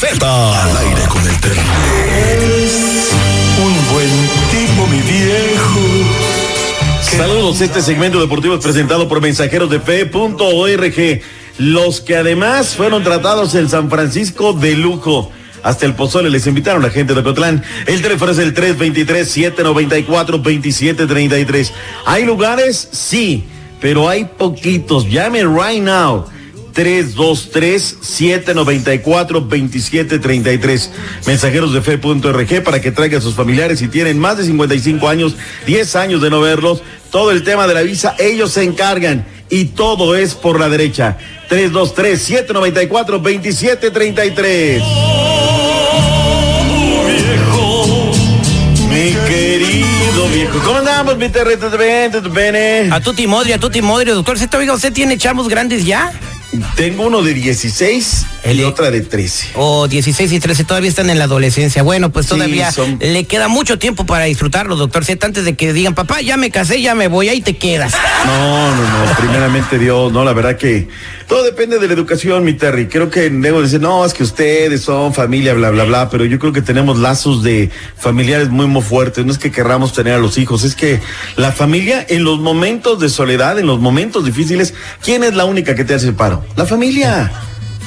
Z. Al aire con el terrible. Un buen tipo, mi viejo. Saludos, este segmento deportivo es presentado por mensajeros de fe.org, los que además fueron tratados en San Francisco de lujo. Hasta el pozole les invitaron la gente de Cotlán. El teléfono es el 323-794-2733. ¿Hay lugares? Sí, pero hay poquitos. Llame right now. 323-794-2733. Mensajeros de fe.org para que traigan a sus familiares si tienen más de 55 años, 10 años de no verlos. Todo el tema de la visa, ellos se encargan y todo es por la derecha. 323-794-2733. Mi querido viejo. ¿Cómo andamos, mi terreno? A tutti modri, a tutti modri, doctor. ¿Usted, oiga, ¿usted tiene chamos grandes ya? Tengo uno de 16 y otra de 13. O 16 y 13 todavía están en la adolescencia. Bueno, pues Sí, todavía son- le queda mucho tiempo para disfrutarlo, doctor. Z, antes de que digan, papá, ya me casé, ya me voy, ahí te quedas. No, no, no, primeramente Dios, no, la verdad que todo depende de la educación, mi Terry. Creo que debo decir, no, es que ustedes son familia, bla, bla, bla, pero yo creo que tenemos lazos de familiares muy, muy fuertes. No es que querramos tener a los hijos, es que la familia en los momentos de soledad, en los momentos difíciles, ¿quién es la única que te hace el paro? La familia.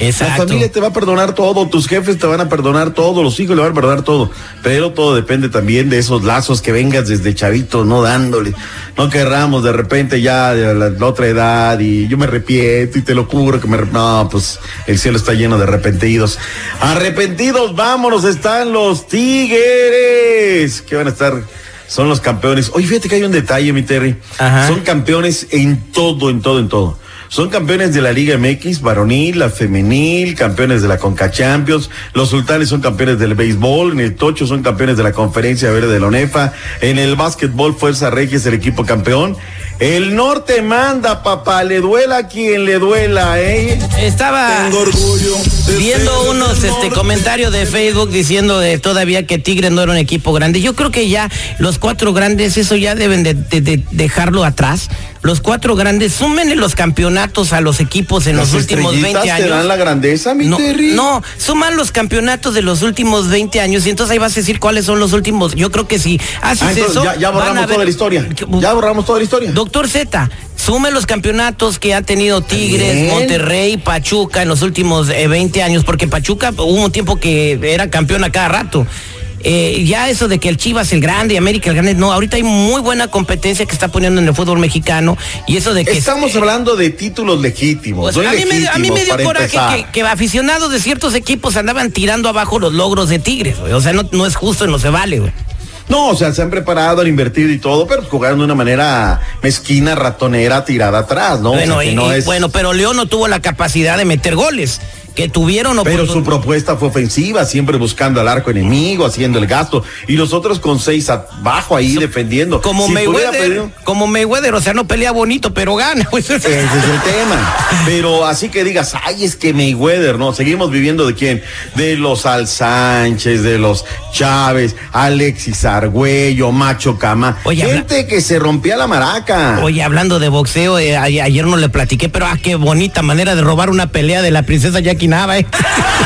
La Exacto. familia te va a perdonar todo, tus jefes te van a perdonar todo, los hijos le van a perdonar todo, pero todo depende también de esos lazos que vengas desde chavito, no dándole, no querramos de repente ya de la, la otra edad y yo me arrepiento y te lo juro que me no, pues el cielo está lleno de arrepentidos. Arrepentidos, vámonos, están los Tigres, que van a estar son los campeones. Oye, fíjate que hay un detalle, mi Terry. Ajá. Son campeones en todo, en todo, en todo. Son campeones de la Liga MX, varonil, la femenil, campeones de la Conca Champions. Los sultanes son campeones del béisbol. En el tocho son campeones de la Conferencia Verde de la ONEFA. En el básquetbol, Fuerza Regia es el equipo campeón. El norte manda, papá. Le duela a quien le duela, ¿eh? Estaba viendo unos este, comentarios de Facebook diciendo de todavía que Tigres no era un equipo grande. Yo creo que ya los cuatro grandes, eso ya deben de, de- de dejarlo atrás. Los cuatro grandes, súmenle los campeonatos a los equipos en Las los últimos 20 estrellitas años. te dan la grandeza, mi No, Terry. no, suman los campeonatos de los últimos 20 años y entonces ahí vas a decir cuáles son los últimos. Yo creo que si haces Ah, entonces eso. ya, borramos ver- toda la historia. Ya borramos toda la historia. Doctor Z, sume los campeonatos que ha tenido Tigres, Bien. Monterrey, Pachuca en los últimos eh, 20 años, porque Pachuca hubo un tiempo que era campeón a cada rato. Eh, ya eso de que el Chivas el grande y América el grande, no, ahorita hay muy buena competencia que está poniendo en el fútbol mexicano y eso de que... Estamos hablando de títulos legítimos. Pues, no a, mí me, a mí me dio coraje que, que aficionados de ciertos equipos andaban tirando abajo los logros de Tigres, güey. O sea, no, no es justo no se vale, güey. No, o sea, se han preparado, han invertido y todo, pero jugaron de una manera mezquina, ratonera, tirada atrás, ¿no? O sea, Bueno, que y- no y- es- bueno, pero León no tuvo la capacidad de meter goles. Que tuvieron Pero su propuesta fue ofensiva, siempre buscando al arco enemigo, haciendo el gasto. Y los otros con seis abajo ahí defendiendo. Como Si Mayweather, como Mayweather, o sea, no pelea bonito, pero gana. Ese es el tema. Pero así que digas, ay, es que Mayweather, ¿no? Seguimos viviendo de quién? De los Al Sánchez, de los Chávez, Alexis Argüello, Macho Cama. Oye, habla- Gente que se rompía la maraca. Oye, hablando de boxeo, eh, ayer no le platiqué, pero ah, qué bonita manera de robar una pelea de la princesa Jackie Nava, eh.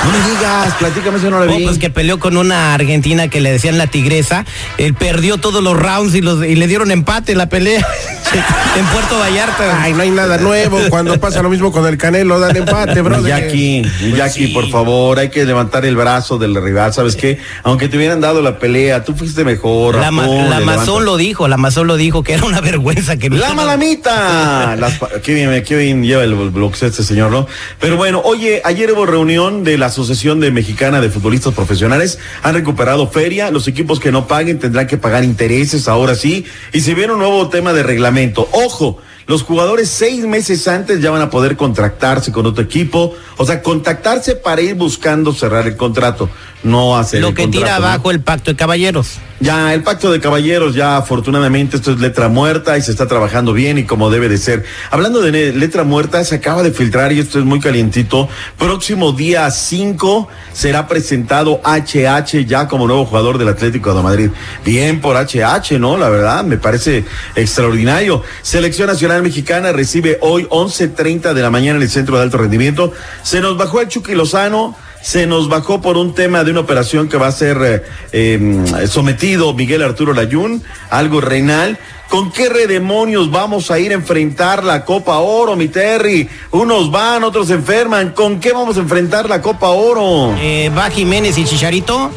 No me digas, platícame si no la Oh, vi. pues que peleó con una argentina que le decían la tigresa. Él perdió todos los rounds y, los, y le dieron empate en la pelea en Puerto Vallarta. Ay, no hay nada nuevo. Cuando pasa lo mismo con el Canelo, dan empate, bro. Jackie, Jackie, sí. por favor, hay que levantar el brazo del rival, ¿sabes qué? Aunque te hubieran dado la pelea, tú fuiste mejor. La, ma- rapón, la Mazón lo dijo, la Mazón lo dijo, que era una vergüenza que La malamita. Las qué bien, qué bien lleva el boxeo este señor, ¿no? Pero bueno, oye, ayer hubo reunión de la Asociación de Mexicana de Futbolistas Profesionales. Han recuperado feria. Los equipos que no paguen tendrán que pagar intereses, ahora sí. Y se viene un nuevo tema de reglamento. Ojo. Los jugadores seis meses antes ya van a poder contractarse con otro equipo, o sea, contactarse para ir buscando cerrar el contrato, no hacer Lo el que contrato, tira ¿no? abajo el pacto de caballeros. Ya, el pacto de caballeros, ya afortunadamente esto es letra muerta y se está trabajando bien y como debe de ser. Hablando de letra muerta, se acaba de filtrar y esto es muy calientito. Próximo día 5 será presentado HH ya como nuevo jugador del Atlético de Madrid. Bien por HH, ¿no? La verdad, me parece extraordinario. Selección Nacional Mexicana recibe hoy 11.30 de la mañana en el Centro de Alto Rendimiento. Se nos bajó el Chucky Lozano se nos bajó por un tema de una operación que va a ser eh, eh, sometido Miguel Arturo Layún, algo renal. ¿Con qué redemonios vamos a ir a enfrentar la Copa Oro, mi Terry? Unos van, otros se enferman. ¿Con qué vamos a enfrentar la Copa Oro? Eh, va Jiménez y Chicharito.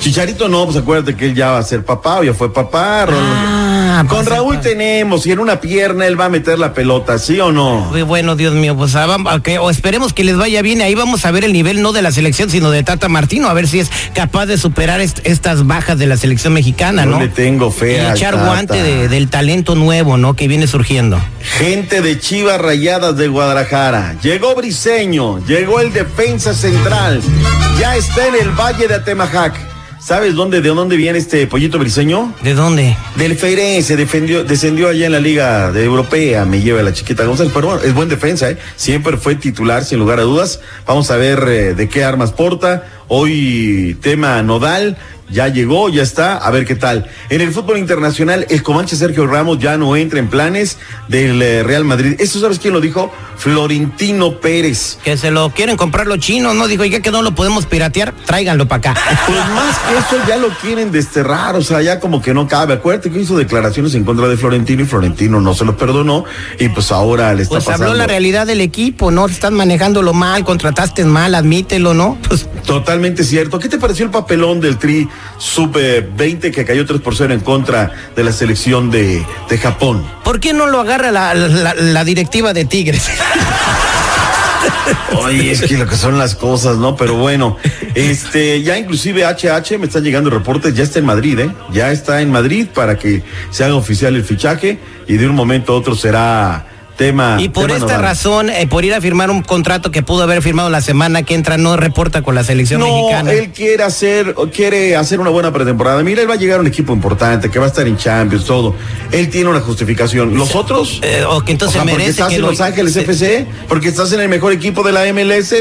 Chicharito no, pues acuérdate que él ya va a ser papá o ya fue papá. Ron- Ah, Con pues, Raúl pa- tenemos y en una pierna él va a meter la pelota, ¿sí o no? Bueno, Dios mío, pues ah, a que- o esperemos que les vaya bien. Ahí vamos a ver el nivel no de la selección, sino de Tata Martino, a ver si es capaz de superar est- estas bajas de la selección mexicana, ¿no? le tengo fe y echar guante de- del talento nuevo, ¿no? Que viene surgiendo. Gente de Chivas Rayadas de Guadalajara. Llegó Briseño, llegó el defensa central. Ya está en el Valle de Atemajac. ¿Sabes dónde, de dónde viene este pollito briseño? ¿De dónde? Del Feirense, defendió, descendió allá en la Liga de Europea, me lleva la chiquita González, pero bueno, es buen defensa, ¿eh? Siempre fue titular, sin lugar a dudas. Vamos a ver eh, de qué armas porta. Hoy tema nodal, ya llegó, ya está, a ver qué tal. En el fútbol internacional, el Comanche Sergio Ramos ya no entra en planes del eh, Real Madrid. ¿Esto sabes quién lo dijo? Florentino Pérez. Que se lo quieren comprar los chinos, ¿no? Dijo, ya que no lo podemos piratear, tráiganlo para acá. Pues más que eso ya lo quieren desterrar, o sea, ya como que no cabe. Acuérdate que hizo declaraciones en contra de Florentino y Florentino no se lo perdonó y pues ahora le está Pues pasando. habló la realidad del equipo, ¿no? Están manejándolo mal, contrataste mal, admítelo, ¿no? Pues Totalmente cierto. ¿Qué te pareció el papelón del Tri Sub-20 que cayó 3 por 0 en contra de la selección de, de Japón? ¿Por qué no lo agarra la, la- la directiva de Tigres? Oye, es que lo que son las cosas, ¿no? Pero bueno, este, ya inclusive HH me están llegando reportes, ya está en Madrid, ¿eh? Ya está en Madrid para que se haga oficial el fichaje y de un momento a otro será tema. Y por tema esta razón, eh, por ir a firmar un contrato que pudo haber firmado la semana que entra, no reporta con la selección No, mexicana. él quiere hacer, quiere hacer una buena pretemporada. Mira, él va a llegar a un equipo importante, que va a estar en Champions, todo. Él tiene una justificación. ¿Los otros? Eh, o que entonces o sea, porque estás que en lo- Los Ángeles se- FC, porque estás en el mejor equipo de la MLS,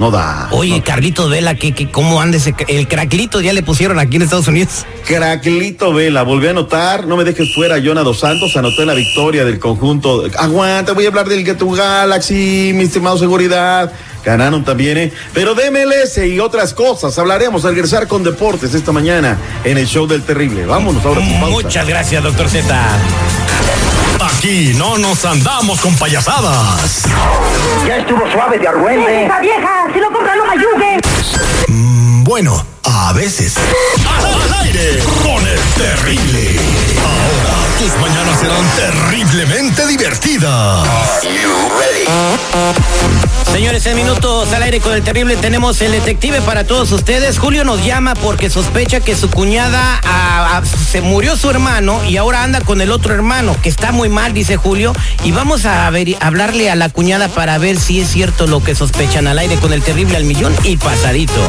no da. Oye, no. Carlitos Vela, que, que cómo anda ese, el craclito ya le pusieron aquí en Estados Unidos. Craclito Vela, volví a anotar, no me dejes fuera, Jonah Dos Santos, anoté la victoria del conjunto. Aguanta, voy a hablar del Get to Galaxy, mi estimado seguridad. Ganaron también, ¿eh? Pero de MLS y otras cosas hablaremos al regresar con deportes esta mañana en el show del terrible. Vámonos ahora con pausa. Muchas gracias, doctor Z. Aquí no nos andamos con payasadas. Ya estuvo suave de argüente. ¡Esa vieja! ¡Si lo compra, no me ayude! Mm, bueno, a veces. Al aire con el terrible. Ahora tus mañanas serán terriblemente divertidas. Señores, en minutos al aire con el terrible tenemos el detective para todos ustedes. Julio nos llama porque sospecha que su cuñada ah, ah, se murió su hermano y ahora anda con el otro hermano, que está muy mal, dice Julio. Y vamos a hablarle a la cuñada para ver si es cierto lo que sospechan al aire con el terrible al millón y pasadito.